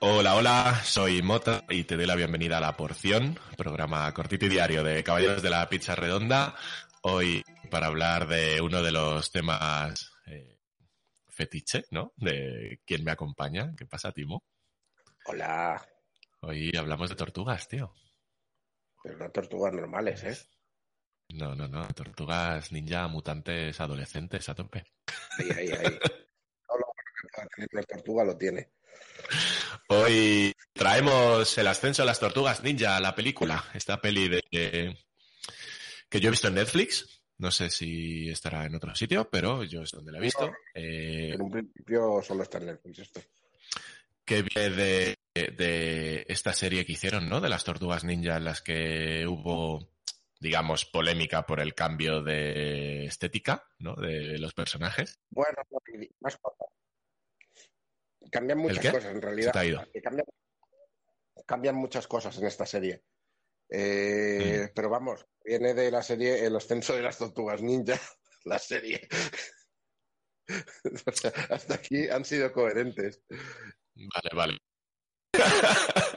Hola, hola, soy Mota y te doy la bienvenida a La Porción, programa cortito y diario de Caballeros de la Pizza Redonda. Hoy para hablar de uno de los temas eh, fetiche, ¿no? De quién me acompaña. ¿Qué pasa, Timo? Hola. Hoy hablamos de tortugas, tío. Pero no tortugas normales, ¿eh? No, no, no. Tortugas ninja mutantes adolescentes a tope. Ahí, ahí, ahí. Todo lo que pueda tener una tortuga lo tiene. Hoy traemos el ascenso de las tortugas ninja, la película. Esta peli de que yo he visto en Netflix. No sé si estará en otro sitio, pero yo es donde la he visto. Eh, En un principio solo está en Netflix esto. que viene de, de esta serie que hicieron, ¿no? De las tortugas ninja en las que hubo, digamos, polémica por el cambio de estética, ¿no? De los personajes. Bueno, más cosas. Cambian muchas cosas en realidad. Se te ha ido. Cambian, cambian muchas cosas en esta serie. Eh, Mm. Pero vamos, viene de la serie El ascenso de las tortugas ninja, la serie. O sea, hasta aquí han sido coherentes. Vale, vale.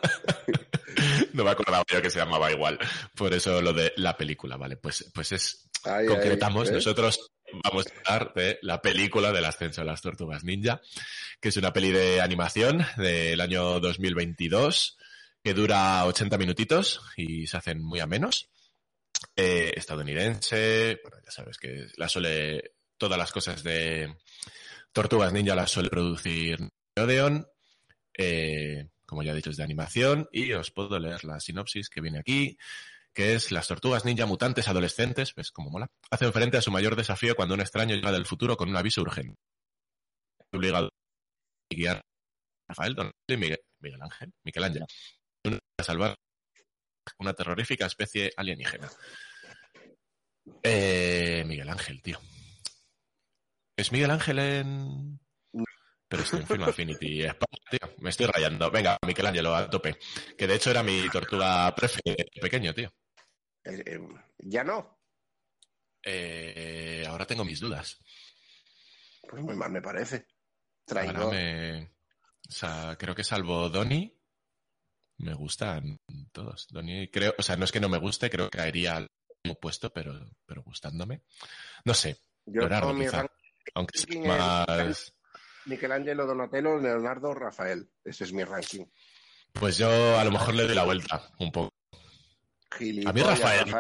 no me acordaba yo que se llamaba igual. Por eso lo de la película, vale. Pues, pues es, concretamos, ¿eh? nosotros vamos a hablar de la película del ascenso de las tortugas ninja, que es una peli de animación del año 2022, que dura 80 minutitos y se hacen muy a menos. Eh, estadounidense, bueno, ya sabes que la suele, todas las cosas de Tortugas Ninja las suele producir Nickelodeon, eh, como ya he dicho, es de animación, y os puedo leer la sinopsis que viene aquí, que es las tortugas ninja mutantes adolescentes, ves cómo mola, hacen frente a su mayor desafío cuando un extraño llega del futuro con un aviso urgente. Obligado a guiar a Rafael, y Miguel Ángel, Miguel Ángel, a salvar una terrorífica especie alienígena. Eh, Miguel Ángel, tío. ¿Es Miguel Ángel en...? Pero estoy en Film Affinity España, tío. Me estoy rayando. Venga, Michelangelo, a tope. Que de hecho era mi tortuga preferida de pequeño, tío. Eh, eh, ya no. Eh, ahora tengo mis dudas. Pues muy mal me parece. Ahora me... O sea, creo que salvo Donnie, me gustan todos. Donnie, creo... O sea, no es que no me guste, creo que caería al mismo puesto, pero, pero gustándome. No sé. Yo con mi quizá. Aunque sea más... Michelangelo, Donatello, Leonardo, Rafael. Ese es mi ranking. Pues yo a lo mejor le doy la vuelta un poco. A mí Rafael,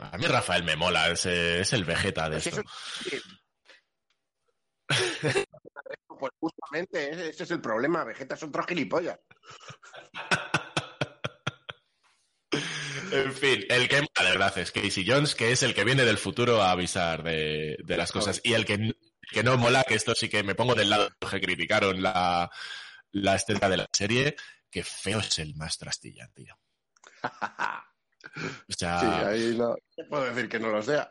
a mí Rafael me mola, es, es el Vegeta de Pues esto. Pues justamente ese ese es el problema. Vegeta es otro gilipollas. En fin, el que mola de verdad es Casey Jones, que es el que viene del futuro a avisar de, de las cosas. Y el que, que no mola, que esto sí que me pongo del lado de los que criticaron la, la estética de la serie, que feo es el más trastilla, tío. O sea, Sí, ahí no puedo decir que no lo sea.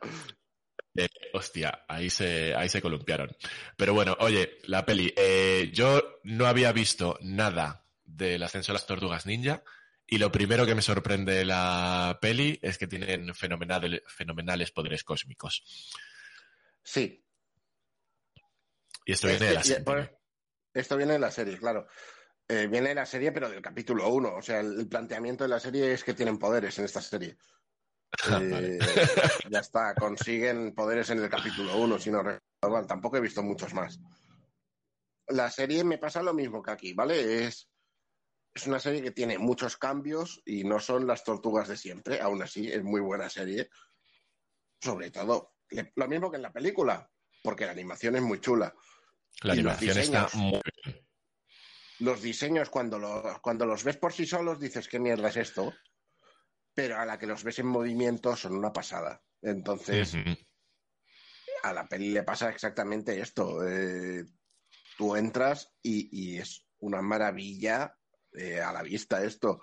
Eh, hostia, ahí se, ahí se columpiaron. Pero bueno, oye, la peli. eh, yo no había visto nada del ascenso de las tortugas ninja. Y lo primero que me sorprende de la peli es que tienen fenomenales, fenomenales poderes cósmicos. Sí. Y esto viene de la Este- serie. Esto viene de la serie, claro. Eh, viene de la serie, pero del capítulo 1. O sea, el, el planteamiento de la serie es que tienen poderes en esta serie. Eh, ya está, consiguen poderes en el capítulo 1, si no recuerdo mal. Tampoco he visto muchos más. La serie me pasa lo mismo que aquí, ¿vale? Es, es una serie que tiene muchos cambios y no son las tortugas de siempre. Aún así, es muy buena serie. Sobre todo, lo mismo que en la película, porque la animación es muy chula. La animación está diseños. muy bien. los diseños cuando, lo- cuando los ves por sí solos dices qué mierda es esto, pero a la que los ves en movimiento son una pasada. Entonces, a la peli le pasa exactamente esto. Eh, tú entras y, y es una maravilla eh, a la vista esto.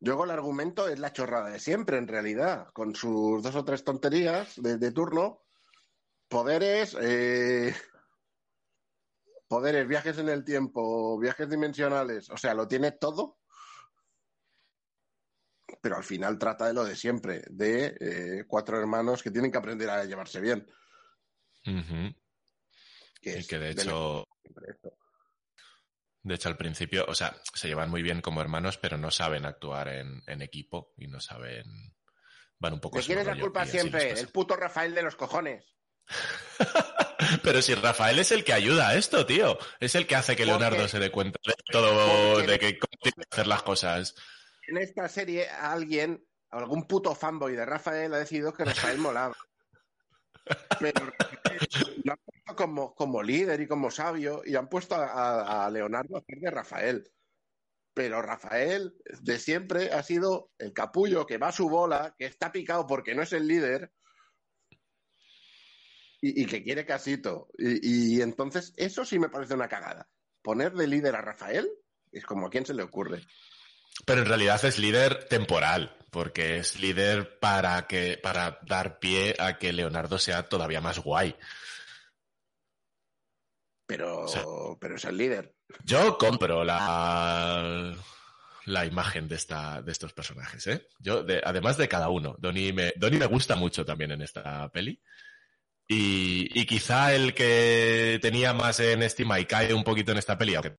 Luego el argumento es la chorrada de siempre, en realidad, con sus dos o tres tonterías de, de turno, poderes, eh, poderes, viajes en el tiempo, viajes dimensionales, o sea, lo tiene todo, pero al final trata de lo de siempre, de eh, cuatro hermanos que tienen que aprender a llevarse bien. que y que de hecho... De hecho, al principio, o sea, se llevan muy bien como hermanos, pero no saben actuar en, equipo y no saben. Van un poco. ¿De quién es la culpa siempre? El puto Rafael de los cojones. pero si Rafael es el que ayuda a esto, tío. Es el que hace que Leonardo se dé cuenta de todo, de que tiene que hacer las cosas. En esta serie, alguien, algún puto fanboy de Rafael ha decidido que Rafael molaba. Pero lo han puesto como, como líder y como sabio y han puesto a, Leonardo a hacer de Rafael. Pero Rafael de siempre ha sido el capullo que va a su bola, que está picado porque no es el líder y, que quiere casito. Y, y, entonces eso sí me parece una cagada. Poner de líder a Rafael es como a quién se le ocurre. Pero en realidad es líder temporal, porque es líder para que, para dar pie a que Leonardo sea todavía más guay. Pero, pero es el líder. Yo compro la, la imagen de, esta, de estos personajes, ¿eh? Yo, además de cada uno. Donnie me, me gusta mucho también en esta peli. Y, y, quizá el que tenía más en estima y cae un poquito en esta peli, aunque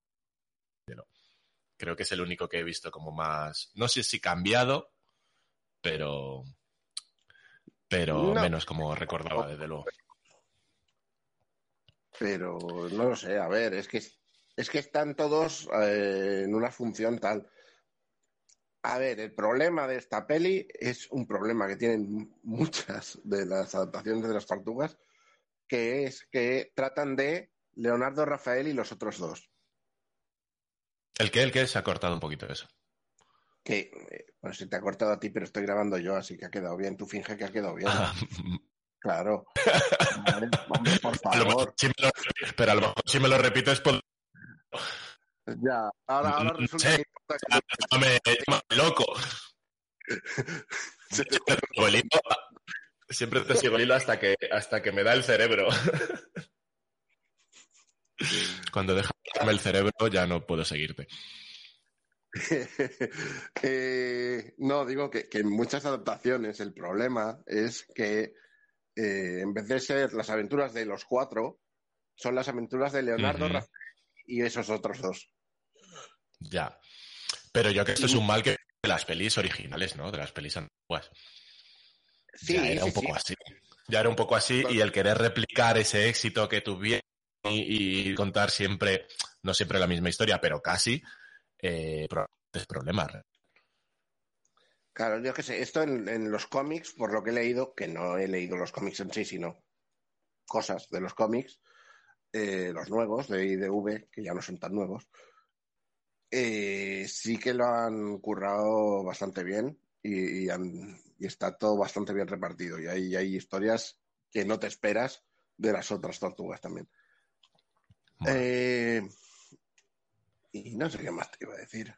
Creo que es el único que he visto como más, no sé si cambiado, pero, pero menos como recordaba, desde luego. Pero no lo sé, a ver, es que, es que están todos eh, en una función tal. A ver, el problema de esta peli es un problema que tienen muchas de las adaptaciones de las tortugas, que es que tratan de Leonardo Rafael y los otros dos. ¿El qué? ¿El qué? Se ha cortado un poquito eso. Que, eh, bueno, se te ha cortado a ti, pero estoy grabando yo, así que ha quedado bien. Tú finge que ha quedado bien. Ah. Claro. por favor. pero a lo mejor si me lo repites, pues... Ya, ahora, ahora resulta que... me, loco. Siempre te sigo el hilo hasta que, hasta que me da el cerebro. Cuando deja el cerebro ya no puedo seguirte. Eh, no, digo que, en muchas adaptaciones el problema es que eh, en vez de ser las aventuras de los cuatro, son las aventuras de Leonardo y esos otros dos. Ya. Pero yo creo que esto es un mal que de las pelis originales, ¿no? De las pelis antiguas. Sí, ya era un poco así. Ya era un poco así y el querer replicar ese éxito que tuvieron y, contar siempre, no siempre la misma historia, pero casi, eh, es problema. Claro, yo que sé, esto en, los cómics, por lo que he leído, que no he leído los cómics en sí, sino cosas de los cómics, eh, los nuevos de IDV, que ya no son tan nuevos, eh, sí que lo han currado bastante bien y, está todo bastante bien repartido. Y hay, hay historias que no te esperas de las otras tortugas también. Eh, y no sé qué más te iba a decir.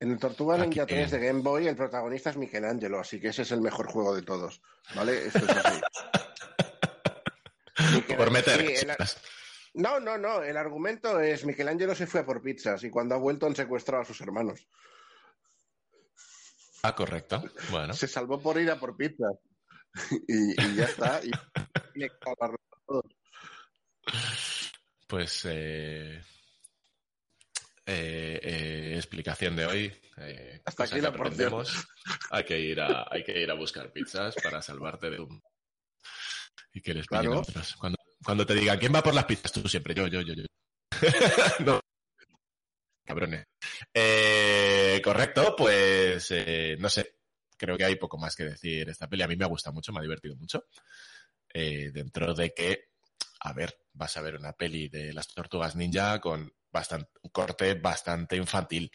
En el Tortuga Ninja 3 de Game Boy el protagonista es Michelangelo, así que ese es el mejor juego de todos. ¿Vale? Esto es así. por meter. No, no, no. El argumento es Michelangelo se fue por pizzas y cuando ha vuelto han secuestrado a sus hermanos. Ah, correcto. Bueno. Se salvó por ir a por pizzas. y, ya está. Y, pues eh, eh, eh, explicación de hoy. Hasta aquí la porción. Hay que, ir a, hay que ir a buscar pizzas para salvarte de un... Y que les pillen otros. Cuando, cuando te digan, ¿quién va por las pizzas? Tú siempre, yo, yo, yo, yo. no. Cabrones. correcto, pues no sé. Creo que hay poco más que decir. Esta peli a mí me ha gustado mucho, me ha divertido mucho. dentro de que a ver, vas a ver una peli de las tortugas ninja con bastante, un corte bastante infantil.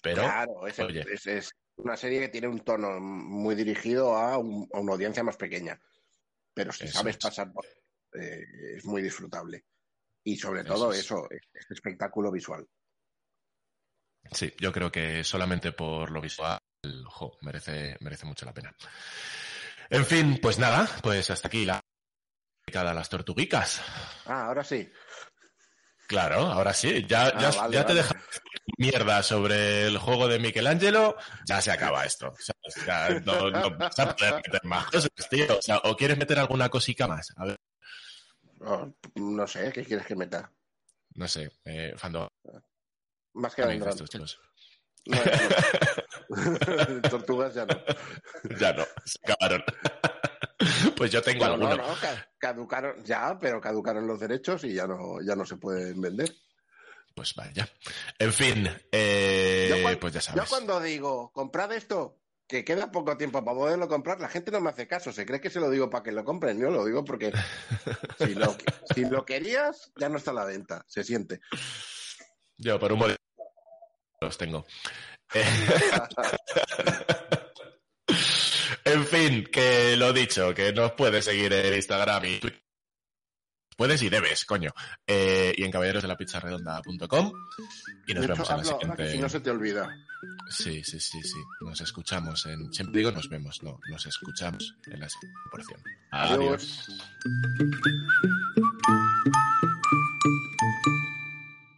Pero, claro, es, una serie que tiene un tono muy dirigido a, una audiencia más pequeña. Pero si sabes pasar por, eh, es muy disfrutable. Y sobre todo eso, este espectáculo visual. Sí, yo creo que solamente por lo visual, merece, merece mucho la pena. En fin, pues nada, pues hasta aquí la a las tortuguicas. Ah, ahora sí. Claro, ahora sí. Ya, ah, ya, te deja mierda sobre el juego de Michelangelo, ya se acaba esto. O, sea, ya no, no, vas a poder meter más cosas, tío. O, sea, ¿O quieres meter alguna cosica más? A ver. Oh, no sé, ¿qué quieres que meta? No sé, eh, Fando. Más que chicos. No, no. Tortugas ya no. Ya no, se acabaron. Pues yo tengo No, no, alguno. no, ca- caducaron ya, pero caducaron los derechos y ya no, ya no se pueden vender. Pues vaya. En fin, eh, Yo pues ya Yo sabes. cuando digo, comprad esto, que queda poco tiempo para poderlo comprar, la gente no me hace caso. Se cree que se lo digo para que lo compren. Yo lo digo porque si lo, si lo querías, ya no está a la venta. Se siente. Yo por un motivo los tengo. Eh, en fin, que lo dicho, que nos puedes seguir en Instagram y Twitter. Puedes y debes, coño. Eh, y en caballerosdelapizzaredonda.com. Y nos vemos en la siguiente. Si no se te olvida. Sí, sí, sí, sí. Nos escuchamos en. Siempre digo nos vemos, no. Nos escuchamos en la siguiente porción. Adiós.